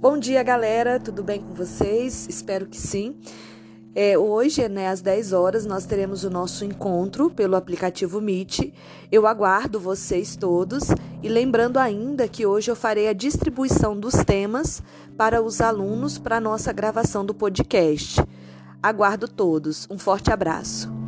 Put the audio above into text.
Bom dia, galera, tudo bem com vocês? Espero que sim. É, hoje, né, às 10 horas, nós teremos o nosso encontro pelo aplicativo Meet. Eu aguardo vocês todos e lembrando ainda que hoje eu farei a distribuição dos temas para os alunos para a nossa gravação do podcast. Aguardo todos. Um forte abraço.